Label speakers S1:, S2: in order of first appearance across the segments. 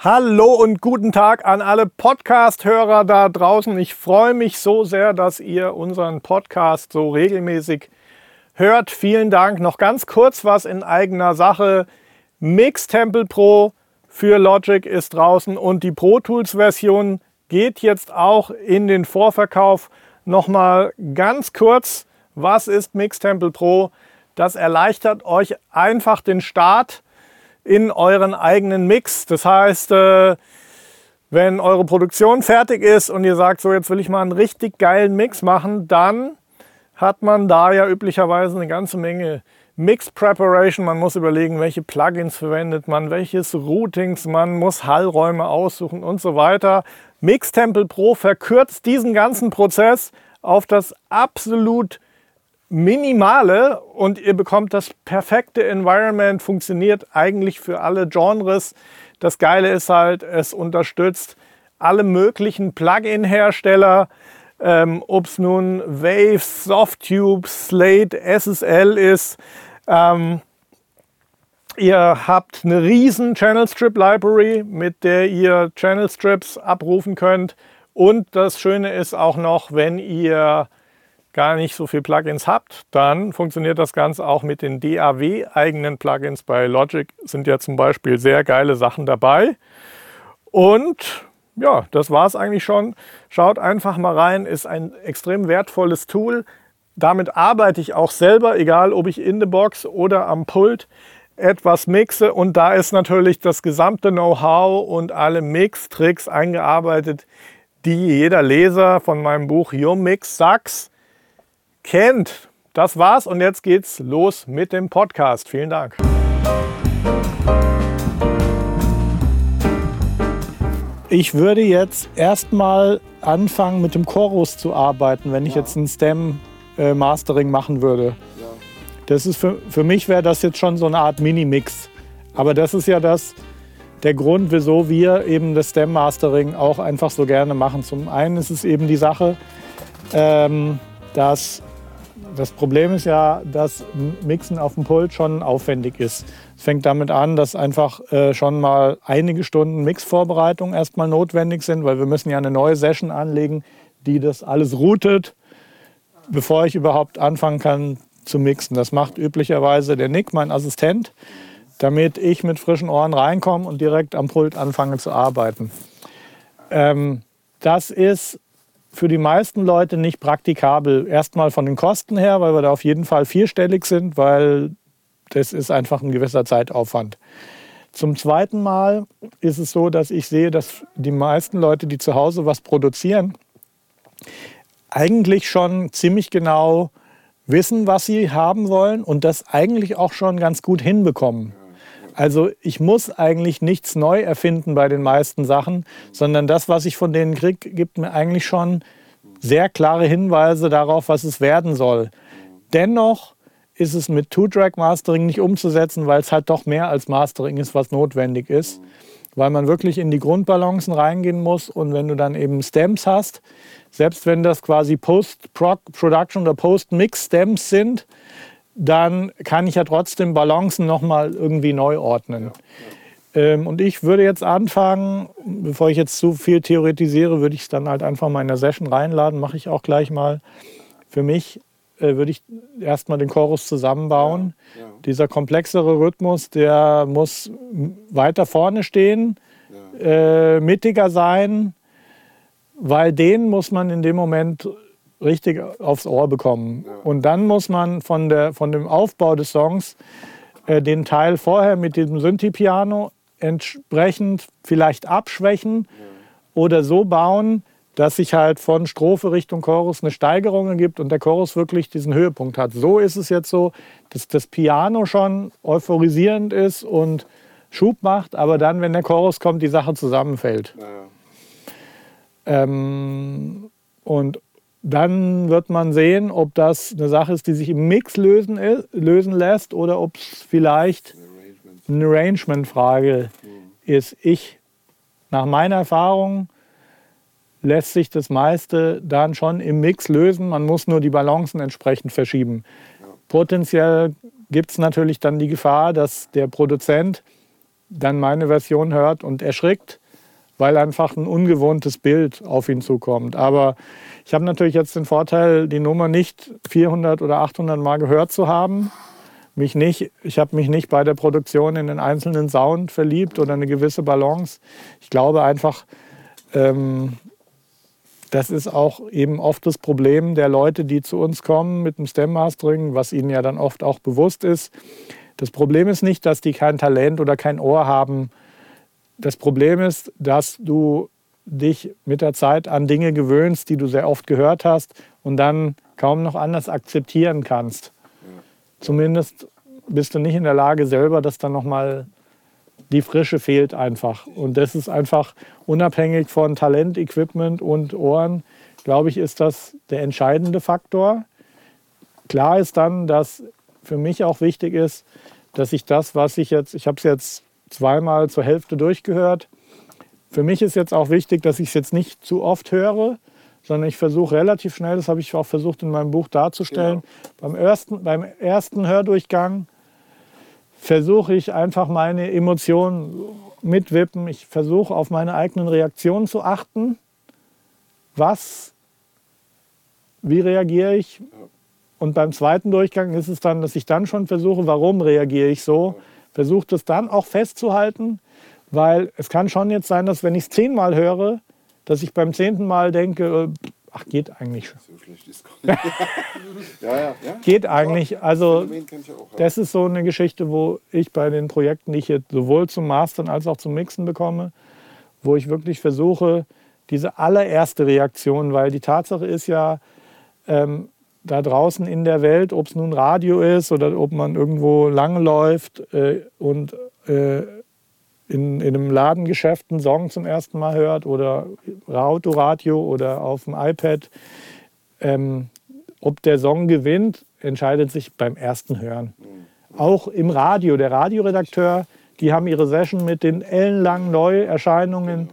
S1: Hallo und guten Tag an alle Podcast-Hörer da draußen. Ich freue mich so sehr, dass ihr unseren Podcast so regelmäßig hört. Vielen Dank. Noch ganz kurz was in eigener Sache. Mix Temple Pro für Logic ist draußen und die Pro Tools Version geht jetzt auch in den Vorverkauf. Nochmal ganz kurz, was ist Mix Temple Pro? Das erleichtert euch einfach den Start in euren eigenen Mix. Das heißt, äh, wenn eure Produktion fertig ist und ihr sagt, so jetzt will ich mal einen richtig geilen Mix machen, dann hat man da ja üblicherweise eine ganze Menge Mix Preparation. Man muss überlegen, welche Plugins verwendet man, welches Routings, man muss Hallräume aussuchen und so weiter. Mix Temple Pro verkürzt diesen ganzen Prozess auf das absolut minimale und ihr bekommt das perfekte Environment, funktioniert eigentlich für alle Genres. Das Geile ist halt, es unterstützt alle möglichen Plugin-Hersteller, ähm, ob es nun Waves, Softtube, Slate, SSL ist. Ähm, ihr habt eine riesen Channel Strip Library, mit der ihr Channel Strips abrufen könnt. Und das Schöne ist auch noch, wenn ihr gar nicht so viele Plugins habt, dann funktioniert das Ganze auch mit den DAW-eigenen Plugins. Bei Logic sind ja zum Beispiel sehr geile Sachen dabei. Und ja, das war es eigentlich schon. Schaut einfach mal rein, ist ein extrem wertvolles Tool. Damit arbeite ich auch selber, egal ob ich in der Box oder am Pult etwas mixe. Und da ist natürlich das gesamte Know-how und alle Mix-Tricks eingearbeitet, die jeder Leser von meinem Buch Your Mix Sucks kennt. Das war's und jetzt geht's los mit dem Podcast. Vielen Dank. Ich würde jetzt erstmal anfangen mit dem Chorus zu arbeiten, wenn ich ja. jetzt ein Stem-Mastering machen würde. Ja. Das ist für, für mich wäre das jetzt schon so eine Art Mini-Mix. Aber das ist ja das, der Grund, wieso wir eben das Stem-Mastering auch einfach so gerne machen. Zum einen ist es eben die Sache, ähm, dass das Problem ist ja, dass Mixen auf dem Pult schon aufwendig ist. Es fängt damit an, dass einfach äh, schon mal einige Stunden Mixvorbereitung erstmal notwendig sind, weil wir müssen ja eine neue Session anlegen, die das alles routet, bevor ich überhaupt anfangen kann zu mixen. Das macht üblicherweise der Nick, mein Assistent, damit ich mit frischen Ohren reinkomme und direkt am Pult anfange zu arbeiten. Ähm, das ist für die meisten Leute nicht praktikabel. Erstmal von den Kosten her, weil wir da auf jeden Fall vierstellig sind, weil das ist einfach ein gewisser Zeitaufwand. Zum zweiten Mal ist es so, dass ich sehe, dass die meisten Leute, die zu Hause was produzieren, eigentlich schon ziemlich genau wissen, was sie haben wollen und das eigentlich auch schon ganz gut hinbekommen. Also ich muss eigentlich nichts neu erfinden bei den meisten Sachen, sondern das, was ich von denen kriege, gibt mir eigentlich schon sehr klare Hinweise darauf, was es werden soll. Dennoch ist es mit Two-Track-Mastering nicht umzusetzen, weil es halt doch mehr als Mastering ist, was notwendig ist. Weil man wirklich in die Grundbalancen reingehen muss und wenn du dann eben Stems hast, selbst wenn das quasi Post-Production oder Post-Mix-Stems sind, dann kann ich ja trotzdem Balancen nochmal irgendwie neu ordnen. Ähm, und ich würde jetzt anfangen, bevor ich jetzt zu viel theoretisiere, würde ich es dann halt einfach mal in der Session reinladen, mache ich auch gleich mal. Für mich äh, würde ich erstmal den Chorus zusammenbauen. Ja, ja. Dieser komplexere Rhythmus, der muss weiter vorne stehen, ja. äh, mittiger sein, weil den muss man in dem Moment richtig aufs Ohr bekommen. Und dann muss man von, der, von dem Aufbau des Songs äh, den Teil vorher mit diesem Synthi-Piano entsprechend vielleicht abschwächen oder so bauen, dass sich halt von Strophe Richtung Chorus eine Steigerung ergibt und der Chorus wirklich diesen Höhepunkt hat. So ist es jetzt so, dass das Piano schon euphorisierend ist und Schub macht, aber dann, wenn der Chorus kommt, die Sache zusammenfällt. Ja. Ähm, und dann wird man sehen, ob das eine Sache ist, die sich im Mix lösen, lösen lässt oder ob es vielleicht eine Arrangement-Frage ist. Ich, nach meiner Erfahrung, lässt sich das meiste dann schon im Mix lösen. Man muss nur die Balancen entsprechend verschieben. Potenziell gibt es natürlich dann die Gefahr, dass der Produzent dann meine Version hört und erschrickt, weil einfach ein ungewohntes Bild auf ihn zukommt. Aber ich habe natürlich jetzt den Vorteil, die Nummer nicht 400 oder 800 Mal gehört zu haben. Mich nicht, ich habe mich nicht bei der Produktion in den einzelnen Sound verliebt oder eine gewisse Balance. Ich glaube einfach, ähm, das ist auch eben oft das Problem der Leute, die zu uns kommen mit dem Stem Mastering, was ihnen ja dann oft auch bewusst ist. Das Problem ist nicht, dass die kein Talent oder kein Ohr haben. Das Problem ist, dass du dich mit der Zeit an Dinge gewöhnst, die du sehr oft gehört hast und dann kaum noch anders akzeptieren kannst. Zumindest bist du nicht in der Lage, selber das dann nochmal, die Frische fehlt einfach. Und das ist einfach unabhängig von Talent, Equipment und Ohren, glaube ich, ist das der entscheidende Faktor. Klar ist dann, dass für mich auch wichtig ist, dass ich das, was ich jetzt, ich habe es jetzt zweimal zur Hälfte durchgehört, für mich ist jetzt auch wichtig, dass ich es jetzt nicht zu oft höre, sondern ich versuche relativ schnell, das habe ich auch versucht in meinem Buch darzustellen, genau. beim, ersten, beim ersten Hördurchgang versuche ich einfach meine Emotionen mitwippen. Ich versuche auf meine eigenen Reaktionen zu achten. Was, wie reagiere ich? Und beim zweiten Durchgang ist es dann, dass ich dann schon versuche, warum reagiere ich so? Versuche das dann auch festzuhalten, weil es kann schon jetzt sein, dass wenn ich es zehnmal höre, dass ich beim zehnten Mal denke, äh, ach, geht eigentlich. So schlecht ist gar nicht. ja, ja, ja. Geht eigentlich. Also das ist so eine Geschichte, wo ich bei den Projekten, die ich jetzt sowohl zum Mastern als auch zum Mixen bekomme, wo ich wirklich versuche, diese allererste Reaktion, weil die Tatsache ist ja, ähm, da draußen in der Welt, ob es nun Radio ist oder ob man irgendwo langläuft äh, und äh, in, in einem Ladengeschäft einen Song zum ersten Mal hört oder Autoradio oder auf dem iPad. Ähm, ob der Song gewinnt, entscheidet sich beim ersten Hören. Auch im Radio, der Radioredakteur, die haben ihre Session mit den ellenlangen Neuerscheinungen.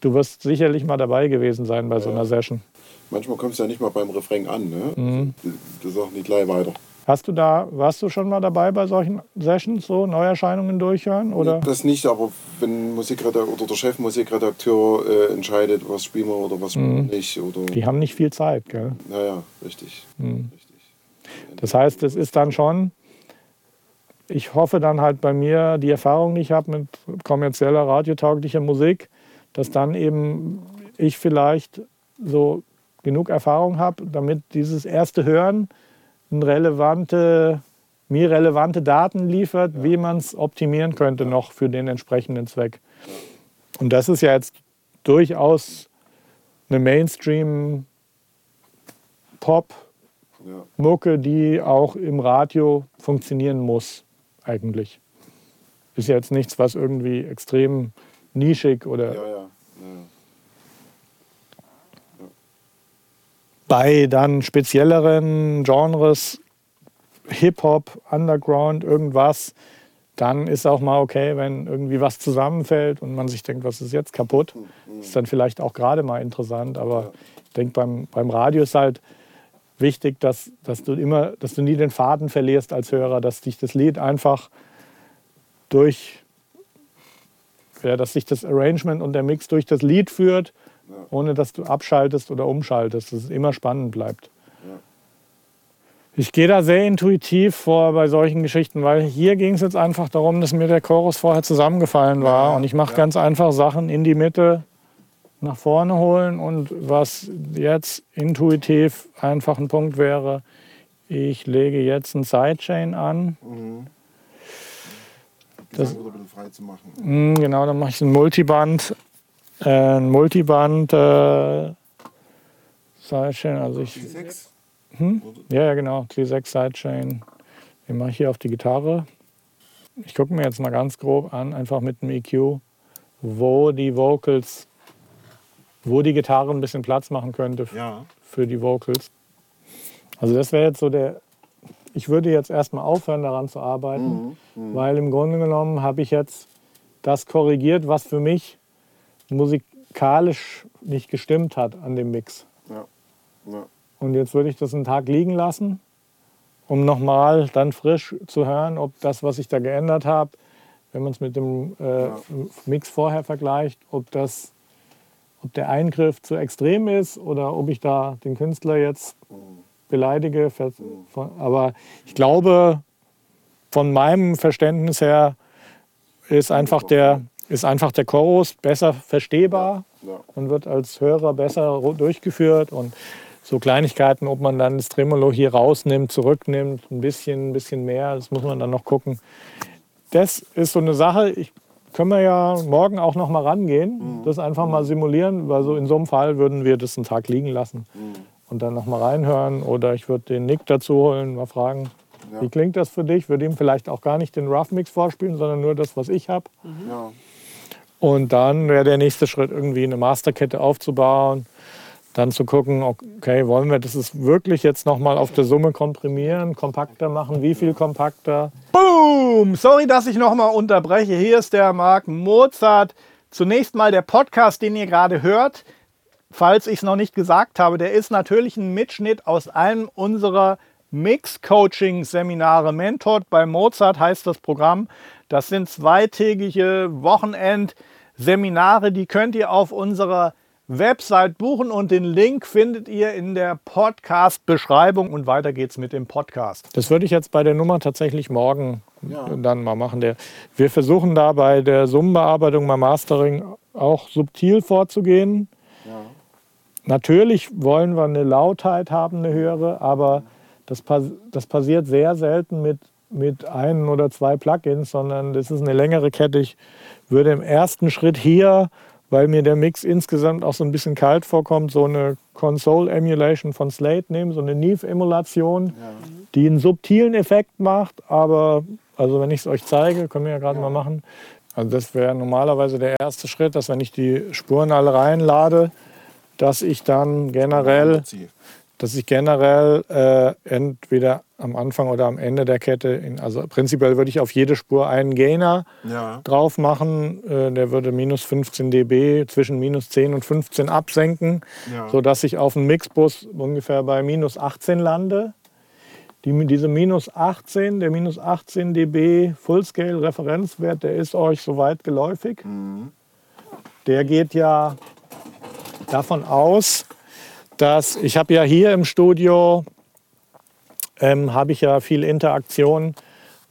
S1: Du wirst sicherlich mal dabei gewesen sein bei so einer Session.
S2: Manchmal kommst du ja nicht mal beim Refrain an. Ne? Mhm. Das ist auch nicht gleich weiter.
S1: Hast du da, warst du schon mal dabei bei solchen Sessions, so Neuerscheinungen durchhören? Oder?
S2: Das nicht, aber wenn Musikredakteur oder der Chefmusikredakteur äh, entscheidet, was spielen wir oder was mhm. nicht. Oder
S1: Die haben nicht viel Zeit, gell?
S2: Ja, ja, richtig. Mhm. richtig.
S1: Das heißt, es ist dann schon, ich hoffe dann halt bei mir, die Erfahrung, die ich habe mit kommerzieller, radiotauglicher Musik, dass dann eben ich vielleicht so genug Erfahrung habe, damit dieses erste Hören relevante, mir relevante Daten liefert, ja. wie man es optimieren könnte ja. noch für den entsprechenden Zweck. Und das ist ja jetzt durchaus eine Mainstream-Pop-Mucke, die auch im Radio funktionieren muss, eigentlich. Ist jetzt nichts, was irgendwie extrem nischig oder
S2: ja, ja.
S1: Bei dann spezielleren Genres, Hip-Hop, Underground, irgendwas, dann ist auch mal okay, wenn irgendwie was zusammenfällt und man sich denkt, was ist jetzt kaputt. Mhm. Ist dann vielleicht auch gerade mal interessant, aber ich denke, beim, beim Radio ist halt wichtig, dass, dass du immer, dass du nie den Faden verlierst als Hörer, dass dich das Lied einfach durch, ja, dass sich das Arrangement und der Mix durch das Lied führt ohne dass du abschaltest oder umschaltest, dass es immer spannend bleibt. Ich gehe da sehr intuitiv vor bei solchen Geschichten, weil hier ging es jetzt einfach darum, dass mir der Chorus vorher zusammengefallen war. Ja, und ich mache ganz einfach Sachen in die Mitte nach vorne holen. Und was jetzt intuitiv einfach ein Punkt wäre, ich lege jetzt ein Sidechain an. Mhm.
S2: Das, ein bisschen frei zu machen.
S1: Mh, genau, dann mache ich ein Multiband ein Multiband äh, Sidechain. Also ich,
S2: T6?
S1: Hm? Ja, ja, genau. T6 Sidechain. Den mache ich hier auf die Gitarre. Ich gucke mir jetzt mal ganz grob an, einfach mit dem EQ, wo die Vocals, wo die Gitarre ein bisschen Platz machen könnte
S2: ja.
S1: für die Vocals. Also das wäre jetzt so der. Ich würde jetzt erstmal aufhören, daran zu arbeiten, mhm, mhm. weil im Grunde genommen habe ich jetzt das korrigiert, was für mich musikalisch nicht gestimmt hat an dem Mix.
S2: Ja. Ja.
S1: Und jetzt würde ich das einen Tag liegen lassen, um nochmal dann frisch zu hören, ob das, was ich da geändert habe, wenn man es mit dem äh, Mix vorher vergleicht, ob das ob der Eingriff zu extrem ist oder ob ich da den Künstler jetzt beleidige. Aber ich glaube, von meinem Verständnis her ist einfach der, ist einfach der Chorus besser verstehbar und wird als Hörer besser durchgeführt. Und so Kleinigkeiten, ob man dann das Tremolo hier rausnimmt, zurücknimmt, ein bisschen, ein bisschen mehr, das muss man dann noch gucken. Das ist so eine Sache, ich können wir ja morgen auch noch mal rangehen, mhm. das einfach mal simulieren, weil so in so einem Fall würden wir das einen Tag liegen lassen mhm. und dann noch mal reinhören oder ich würde den Nick dazu holen, mal fragen, ja. wie klingt das für dich? Würde ihm vielleicht auch gar nicht den Rough Mix vorspielen, sondern nur das, was ich habe. Mhm. Ja. Und dann wäre der nächste Schritt irgendwie eine Masterkette aufzubauen dann zu gucken, okay, wollen wir das ist wirklich jetzt nochmal auf der Summe komprimieren, kompakter machen, wie viel kompakter? Boom! Sorry, dass ich nochmal unterbreche. Hier ist der Marc Mozart. Zunächst mal der Podcast, den ihr gerade hört. Falls ich es noch nicht gesagt habe, der ist natürlich ein Mitschnitt aus einem unserer Mix-Coaching-Seminare. Mentored bei Mozart heißt das Programm. Das sind zweitägige Wochenend-Seminare, die könnt ihr auf unserer Website buchen und den Link findet ihr in der Podcast-Beschreibung und weiter geht's mit dem Podcast. Das würde ich jetzt bei der Nummer tatsächlich morgen ja. dann mal machen. wir versuchen da bei der Summenbearbeitung, beim Mastering auch subtil vorzugehen. Ja. Natürlich wollen wir eine Lautheit haben, eine höhere, aber das, das passiert sehr selten mit, mit ein oder zwei Plugins, sondern das ist eine längere Kette. Ich würde im ersten Schritt hier weil mir der Mix insgesamt auch so ein bisschen kalt vorkommt, so eine Console-Emulation von Slate nehmen, so eine Neve-Emulation, ja. die einen subtilen Effekt macht, aber also wenn ich es euch zeige, können wir ja gerade ja. mal machen. Also das wäre normalerweise der erste Schritt, dass wenn ich die Spuren alle reinlade, dass ich dann generell dass ich generell äh, entweder am Anfang oder am Ende der Kette, in, also prinzipiell würde ich auf jede Spur einen Gainer ja. drauf machen. Äh, der würde minus 15 dB zwischen minus 10 und 15 absenken, ja. sodass ich auf dem Mixbus ungefähr bei minus 18 lande. Die, diese minus 18, der minus 18 dB Fullscale Referenzwert, der ist euch soweit geläufig. Mhm. Der geht ja davon aus, dass ich habe ja hier im Studio ähm, habe ich ja viel Interaktion,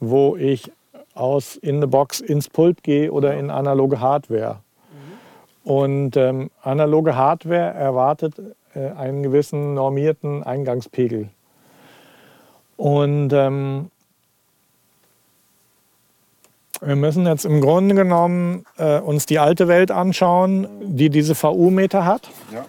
S1: wo ich aus in the box ins Pult gehe oder in analoge Hardware. Mhm. Und ähm, analoge Hardware erwartet äh, einen gewissen normierten Eingangspegel. Und ähm, wir müssen jetzt im Grunde genommen äh, uns die alte Welt anschauen, die diese VU-Meter hat. Ja.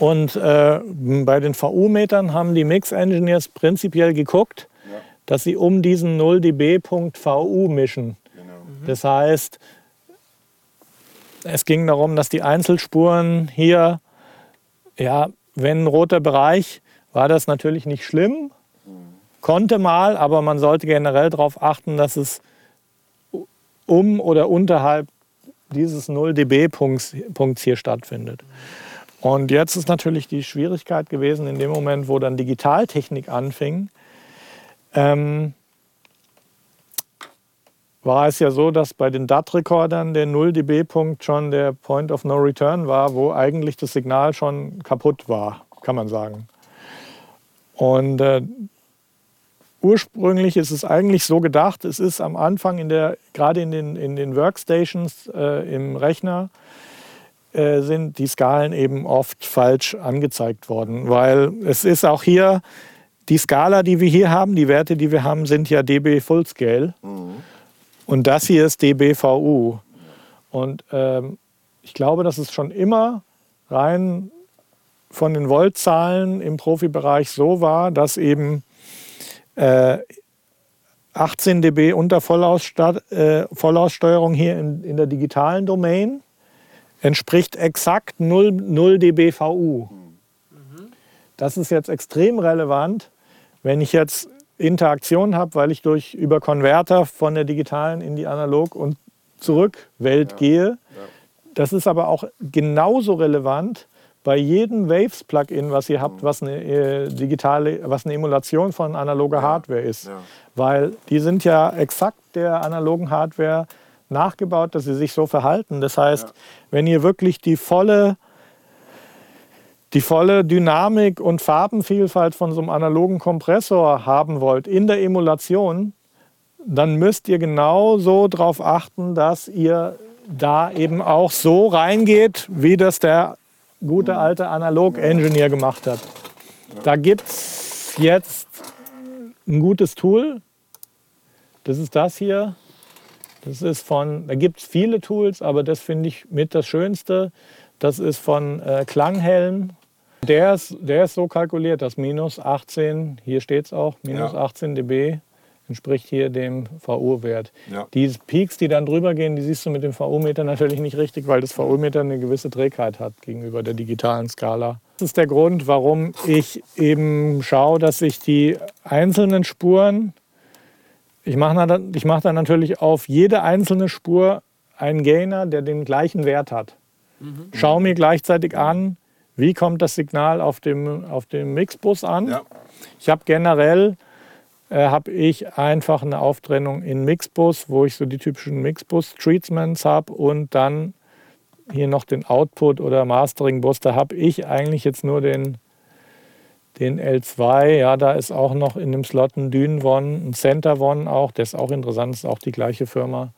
S1: Und äh, bei den VU-Metern haben die Mix-Engineers prinzipiell geguckt, ja. dass sie um diesen 0 dB-Punkt VU mischen. Genau. Mhm. Das heißt, es ging darum, dass die Einzelspuren hier, ja, wenn ein roter Bereich, war das natürlich nicht schlimm, mhm. konnte mal, aber man sollte generell darauf achten, dass es um oder unterhalb dieses 0 dB-Punkts hier stattfindet. Mhm. Und jetzt ist natürlich die Schwierigkeit gewesen, in dem Moment, wo dann Digitaltechnik anfing, ähm, war es ja so, dass bei den DAT-Rekordern der 0 dB-Punkt schon der Point of No Return war, wo eigentlich das Signal schon kaputt war, kann man sagen. Und äh, ursprünglich ist es eigentlich so gedacht, es ist am Anfang, in der, gerade in den, in den Workstations äh, im Rechner, äh, sind die Skalen eben oft falsch angezeigt worden, weil es ist auch hier die Skala, die wir hier haben, die Werte, die wir haben, sind ja dB Fullscale mhm. und das hier ist dBVU. Und ähm, ich glaube, dass es schon immer rein von den Voltzahlen im Profibereich so war, dass eben äh, 18 dB unter äh, Vollaussteuerung hier in, in der digitalen Domain entspricht exakt 0, 0 dB VU. Das ist jetzt extrem relevant, wenn ich jetzt Interaktion habe, weil ich durch über Konverter von der digitalen in die analog und zurück Welt ja. gehe. Ja. Das ist aber auch genauso relevant bei jedem Waves-Plugin, was ihr habt, was eine äh, digitale, was eine Emulation von analoger Hardware ist.
S2: Ja.
S1: Weil die sind ja exakt der analogen Hardware nachgebaut, dass sie sich so verhalten. Das heißt,
S2: Ja.
S1: wenn ihr wirklich die volle, die volle Dynamik und Farbenvielfalt von so einem analogen Kompressor haben wollt in der Emulation, dann müsst ihr genau so darauf achten, dass ihr da eben auch so reingeht, wie das der gute alte Analog-Engineer gemacht hat. Da gibt es jetzt ein gutes Tool. Das ist das hier. Das ist von, da gibt es viele Tools, aber das finde ich mit das Schönste. Das ist von äh, Klanghelm. Der ist, der ist so kalkuliert, dass minus 18, hier steht es auch, minus
S2: Ja.
S1: 18 dB entspricht hier dem VU-Wert.
S2: Ja.
S1: Die Peaks, die dann drüber gehen, die siehst du mit dem VU-Meter natürlich nicht richtig, weil das VU-Meter eine gewisse Trägheit hat gegenüber der digitalen Skala. Das ist der Grund, warum ich eben schaue, dass ich die einzelnen Spuren, ich mache dann, ich mach dann natürlich auf jede einzelne Spur einen Gainer, der den gleichen Wert hat. Schau mir gleichzeitig an, wie kommt das Signal auf dem, auf dem Mixbus an.
S2: Ja.
S1: Ich habe generell äh, habe ich einfach eine Auftrennung in Mixbus, wo ich so die typischen Mixbus-Treatments habe und dann hier noch den Output oder Mastering-Bus. Da habe ich eigentlich jetzt nur den, den L2. Ja, da ist auch noch in dem Slot ein Dynvon, ein Centervon auch. Der ist auch interessant, ist auch die gleiche Firma.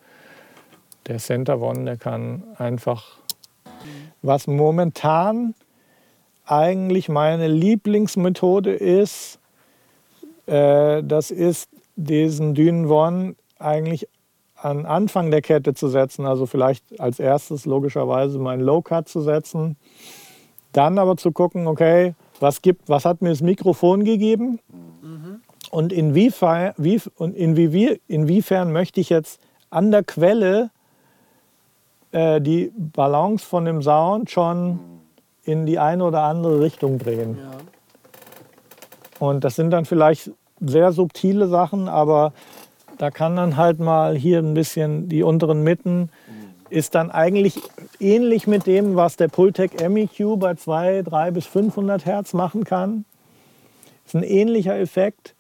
S1: Der Centervon, der kann einfach. Was momentan eigentlich meine Lieblingsmethode ist, äh, das ist, diesen Dynvon eigentlich an Anfang der Kette zu setzen, also vielleicht als erstes logischerweise meinen Low-Cut zu setzen, dann aber zu gucken, okay, was, gibt, was hat mir das Mikrofon gegeben und inwiefern, wie, und inwie, inwiefern möchte ich jetzt an der Quelle äh, die Balance von dem Sound schon in die eine oder andere Richtung drehen.
S3: Ja.
S1: Und das sind dann vielleicht sehr subtile Sachen, aber da kann dann halt mal hier ein bisschen die unteren Mitten ist dann eigentlich ähnlich mit dem, was der Pultec MEQ bei 2, 3 bis 500 Hertz machen kann. Ist ein ähnlicher Effekt,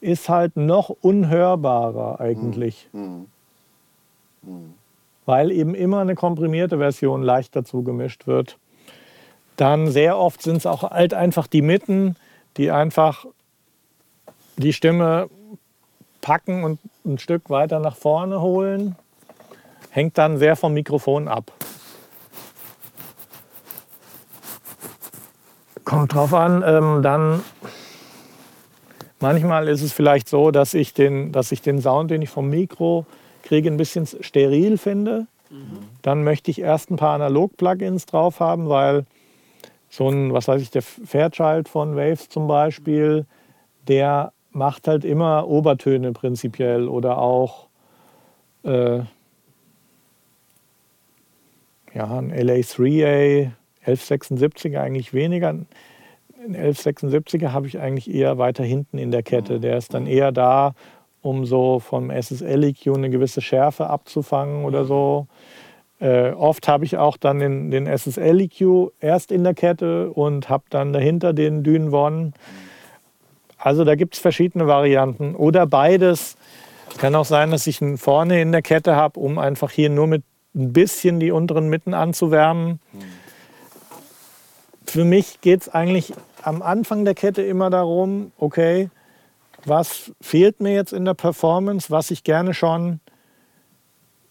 S1: ist halt noch unhörbarer eigentlich,
S2: Mhm.
S1: weil eben immer eine komprimierte Version leicht dazu gemischt wird. Dann sehr oft sind es auch halt einfach die Mitten, die einfach die Stimme packen und ein Stück weiter nach vorne holen. Hängt dann sehr vom Mikrofon ab. Kommt drauf an, ähm, dann manchmal ist es vielleicht so, dass ich, den, dass ich den Sound, den ich vom Mikro kriege, ein bisschen steril finde. Dann möchte ich erst ein paar Analog-Plugins drauf haben, weil so ein, was weiß ich, der Fairchild von Waves zum Beispiel, der macht halt immer Obertöne prinzipiell oder auch äh, ja, ein LA3A, 1176er eigentlich weniger. Ein 1176er habe ich eigentlich eher weiter hinten in der Kette. Der ist dann eher da, um so vom SSL-EQ eine gewisse Schärfe abzufangen oder so. Äh, oft habe ich auch dann den, den SSL-EQ erst in der Kette und habe dann dahinter den Dynvon. Also da gibt es verschiedene Varianten. Oder beides. Es kann auch sein, dass ich ihn vorne in der Kette habe, um einfach hier nur mit ein bisschen die unteren Mitten anzuwärmen. Für mich geht es eigentlich am Anfang der Kette immer darum, okay, was fehlt mir jetzt in der Performance, was ich gerne schon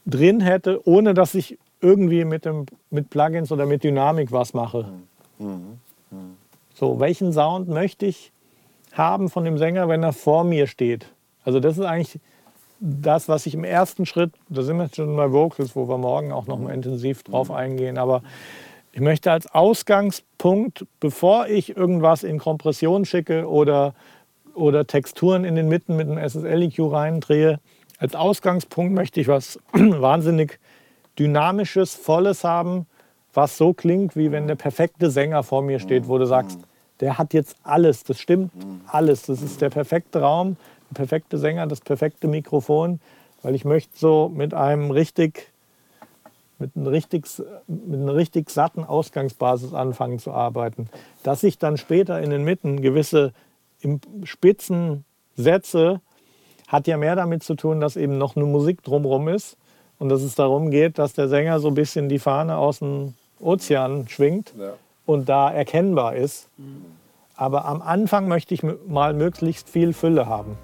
S1: drin hätte, ohne dass ich irgendwie mit, dem, mit Plugins oder mit Dynamik was mache. So, welchen Sound möchte ich haben von dem Sänger, wenn er vor mir steht? Also das ist eigentlich das, was ich im ersten Schritt, da sind wir schon bei Vocals, wo wir morgen auch noch mal intensiv drauf eingehen, aber ich möchte als Ausgangspunkt, bevor ich irgendwas in Kompression schicke oder, oder Texturen in den Mitten mit einem SSL-EQ reindrehe, als Ausgangspunkt möchte ich was wahnsinnig Dynamisches, Volles haben, was so klingt, wie wenn der perfekte Sänger vor mir steht, wo du sagst, der hat jetzt alles, das stimmt alles, das ist der perfekte Raum, perfekte Sänger, das perfekte Mikrofon, weil ich möchte so mit einem richtig mit, einem richtig, mit einer richtig satten Ausgangsbasis anfangen zu arbeiten. Dass ich dann später in den Mitten gewisse Spitzen setze, hat ja mehr damit zu tun, dass eben noch eine Musik drumherum ist und dass es darum geht, dass der Sänger so ein bisschen die Fahne aus dem Ozean schwingt ja. und da erkennbar ist. Aber am Anfang möchte ich mal möglichst viel Fülle haben.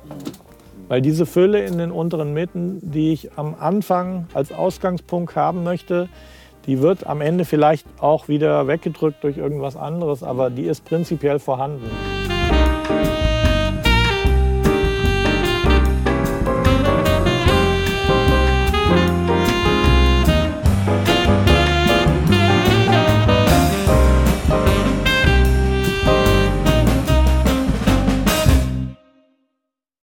S1: Weil diese Fülle in den unteren Mitten, die ich am Anfang als Ausgangspunkt haben möchte, die wird am Ende vielleicht auch wieder weggedrückt durch irgendwas anderes, aber die ist prinzipiell vorhanden.